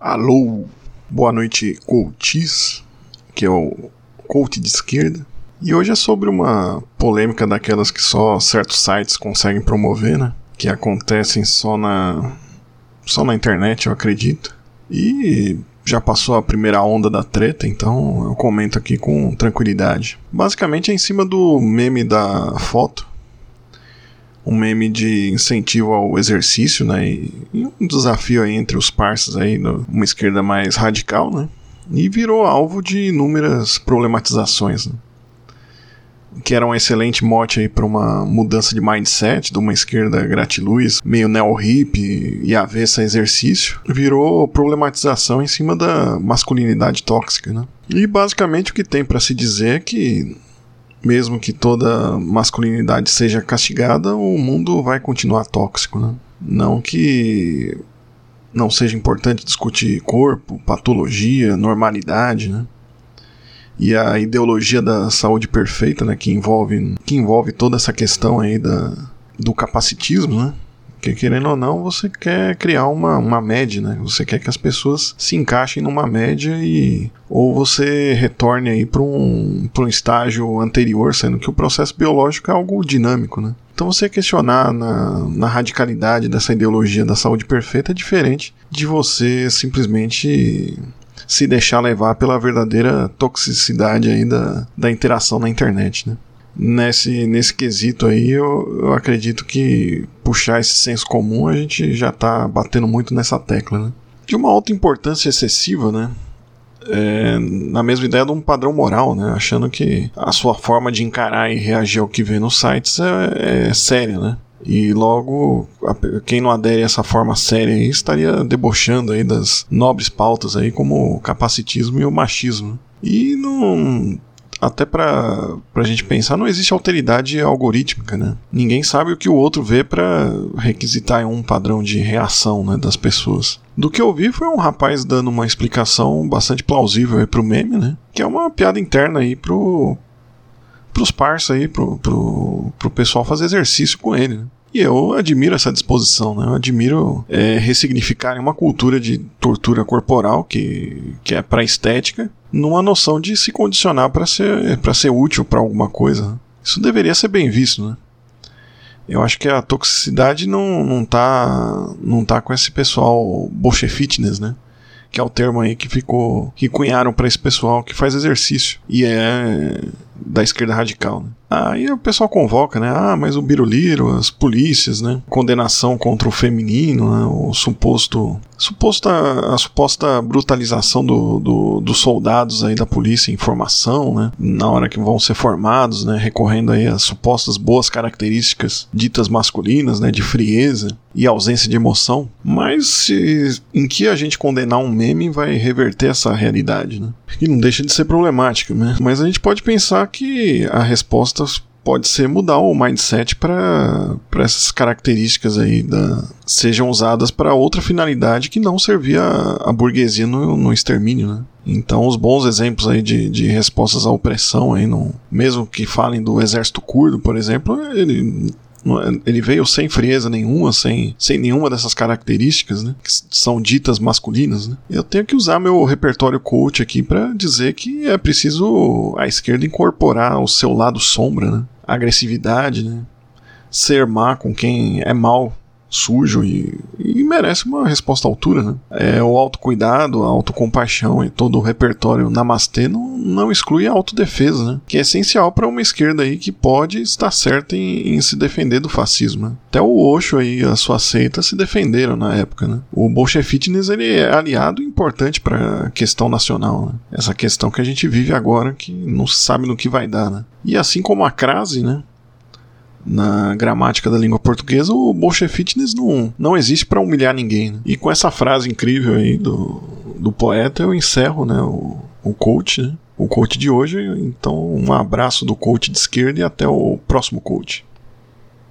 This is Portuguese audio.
Alô, boa noite, coaches, que é o coach de esquerda. E hoje é sobre uma polêmica daquelas que só certos sites conseguem promover, né? Que acontecem só na só na internet, eu acredito. E já passou a primeira onda da treta, então eu comento aqui com tranquilidade. Basicamente é em cima do meme da foto um meme de incentivo ao exercício, né? E, um desafio aí entre os parceiros aí, uma esquerda mais radical, né? E virou alvo de inúmeras problematizações, né? que era um excelente mote aí para uma mudança de mindset de uma esquerda gratiluz, meio neo-hip e avessa exercício, virou problematização em cima da masculinidade tóxica, né? E basicamente o que tem para se dizer é que mesmo que toda masculinidade seja castigada, o mundo vai continuar tóxico, né? Não que não seja importante discutir corpo, patologia, normalidade, né? E a ideologia da saúde perfeita, né, que envolve que envolve toda essa questão aí da, do capacitismo, né? Porque querendo ou não, você quer criar uma, uma média, né? Você quer que as pessoas se encaixem numa média e ou você retorne aí para um, um estágio anterior, sendo que o processo biológico é algo dinâmico, né? Então você questionar na, na radicalidade dessa ideologia da saúde perfeita é diferente de você simplesmente se deixar levar pela verdadeira toxicidade aí da, da interação na internet, né? Nesse, nesse quesito aí, eu, eu acredito que puxar esse senso comum a gente já está batendo muito nessa tecla, né? De uma alta importância excessiva, né? É, na mesma ideia de um padrão moral, né? Achando que a sua forma de encarar e reagir ao que vê nos sites é, é séria, né? E logo, quem não adere a essa forma séria aí estaria debochando aí das nobres pautas aí como o capacitismo e o machismo. E não até para a gente pensar, não existe alteridade algorítmica, né? Ninguém sabe o que o outro vê para requisitar um padrão de reação né, das pessoas. Do que eu vi foi um rapaz dando uma explicação bastante plausível aí pro meme, né? Que é uma piada interna aí pro, pros parça aí, pro, pro, pro pessoal fazer exercício com ele, né? E eu admiro essa disposição, né? Eu admiro é, ressignificarem uma cultura de tortura corporal que, que é para estética, numa noção de se condicionar para ser, pra ser útil para alguma coisa. Isso deveria ser bem visto, né? Eu acho que a toxicidade não, não, tá, não tá com esse pessoal bolche fitness, né? Que é o termo aí que ficou. que cunharam para esse pessoal que faz exercício. E é da esquerda radical. Né? Aí o pessoal convoca, né? Ah, mas o Biruliro, as polícias, né? Condenação contra o feminino, né? o suposto. Suposta, a suposta brutalização do, do, dos soldados aí da polícia em formação, né? Na hora que vão ser formados, né? Recorrendo aí às supostas boas características ditas masculinas, né? De frieza e ausência de emoção. Mas se, em que a gente condenar um meme vai reverter essa realidade, né? Que não deixa de ser problemática, né? Mas a gente pode pensar que a resposta pode ser mudar o mindset para essas características aí da, sejam usadas para outra finalidade que não servir a, a burguesia no, no extermínio, né? Então os bons exemplos aí de, de respostas à opressão aí, no, mesmo que falem do exército curdo, por exemplo, ele ele veio sem frieza nenhuma, sem, sem nenhuma dessas características, né? Que são ditas masculinas, né? Eu tenho que usar meu repertório coach aqui para dizer que é preciso a esquerda incorporar o seu lado sombra, né? Agressividade, né? Ser má com quem é mal sujo e, e, merece uma resposta à altura, né? É, o autocuidado, a autocompaixão e todo o repertório namastê não, não exclui a autodefesa, né? Que é essencial para uma esquerda aí que pode estar certa em, em se defender do fascismo. Né? Até o Osho aí, a sua seita, se defenderam na época, né? O Bolshevitness, ele é aliado importante para a questão nacional, né? Essa questão que a gente vive agora, que não se sabe no que vai dar, né? E assim como a crase, né? Na gramática da língua portuguesa, o Bolshevitness não, não existe para humilhar ninguém. Né? E com essa frase incrível aí do, do poeta, eu encerro né, o, o coach, né? o coach de hoje. Então, um abraço do coach de esquerda e até o próximo coach.